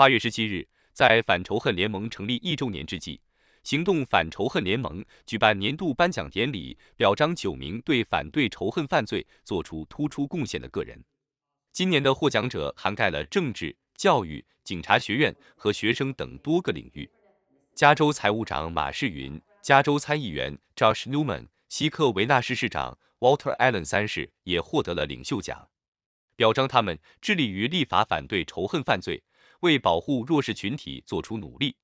八月十七日，在反仇恨联盟成立一周年之际，行动反仇恨联盟举办年度颁奖典礼，表彰九名对反对仇恨犯罪做出突出贡献的个人。今年的获奖者涵盖了政治、教育、警察学院和学生等多个领域。加州财务长马世云、加州参议员 Josh Newman、西克维纳市市长 Walter Allen 三世也获得了领袖奖，表彰他们致力于立法反对仇恨犯罪，为保护弱势群体做出努力。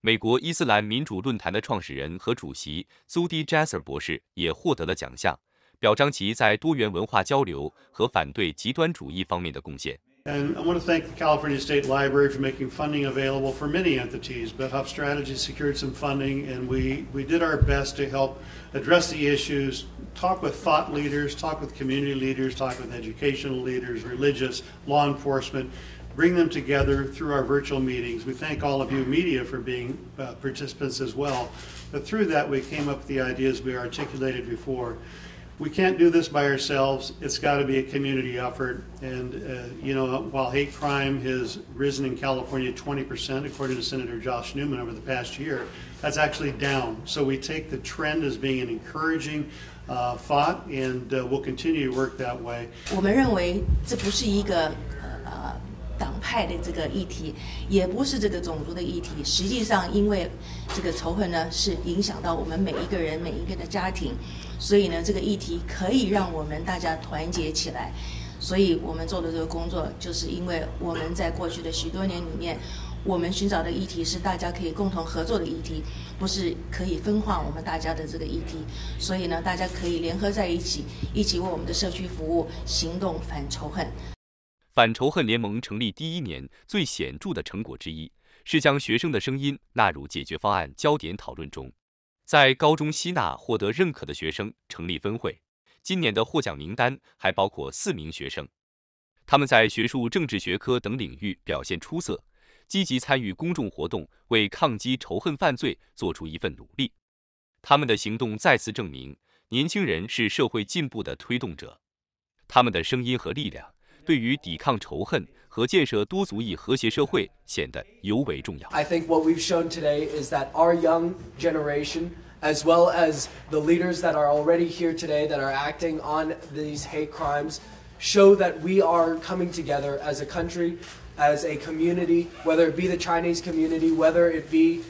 美国伊斯兰民主论坛的创始人和主席 Zuhdi Jasser 博士也获得了奖项。表彰其在多元文化交流和反对极端主义方面的贡献。And I want to thank the California State Library for making funding available for many entities. But Hub Strategy secured some funding, and we, we did our best to help address the issues, talk with thought leaders, talk with community leaders, talk with educational leaders, religious, law enforcement, bring them together through our virtual meetings. We thank all of you, media, for being uh, participants as well. But through that, we came up with the ideas we articulated before we can't do this by ourselves. It's got to be a community effort. And, uh, you know, while hate crime has risen in California 20%, according to Senator Josh Newman over the past year, that's actually down. So we take the trend as being an encouraging uh, thought, and uh, we'll continue to work that way. 我们认为这不是一个呃党 派的这个议题，也不是这个种族的议题。实际上，因为这个仇恨呢，是影响到我们每一个人、每一个的家庭。所以呢，这个议题可以让我们大家团结起来。所以我们做的这个工作，就是因为我们在过去的许多年里面，我们寻找的议题是大家可以共同合作的议题，不是可以分化我们大家的这个议题。所以呢，大家可以联合在一起，一起为我们的社区服务，行动反仇恨。反仇恨联盟成立第一年最显著的成果之一，是将学生的声音纳入解决方案焦点讨论中。在高中吸纳获得认可的学生成立分会。今年的获奖名单还包括四名学生，他们在学术、政治学科等领域表现出色，积极参与公众活动，为抗击仇恨犯罪做出一份努力。他们的行动再次证明，年轻人是社会进步的推动者。他们的声音和力量，对于抵抗仇恨和建设多族裔和谐社会显得尤为重要。I think what we've shown today is that our young generation as well as the leaders that are already here today that are acting on these hate crimes, show that we are coming together as a country, as a community, whether it be the Chinese community, whether it be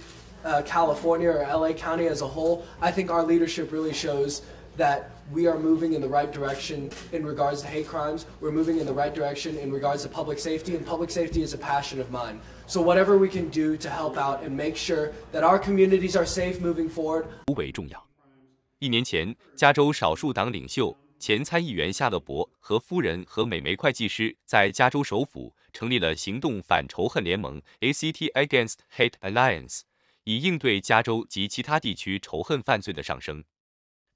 uh, California or LA County as a whole. I think our leadership really shows that we are moving in the right direction in regards to hate crimes. We're moving in the right direction in regards to public safety, and public safety is a passion of mine. So whatever we can do to help out and make sure that our communities are safe moving forward 尤为重要。一年前，加州少数党领袖前参议员夏勒伯和夫人和美媒会计师在加州首府成立了行动反仇恨联盟 （ACT Against Hate Alliance），以应对加州及其他地区仇恨犯罪的上升。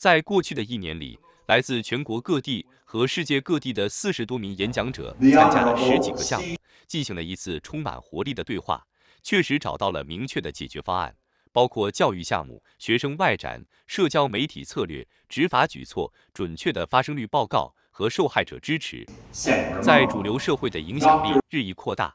在过去的一年里，来自全国各地和世界各地的四十多名演讲者参加了十几个项目，进行了一次充满活力的对话，确实找到了明确的解决方案，包括教育项目、学生外展、社交媒体策略、执法举措、准确的发生率报告和受害者支持，在主流社会的影响力日益扩大。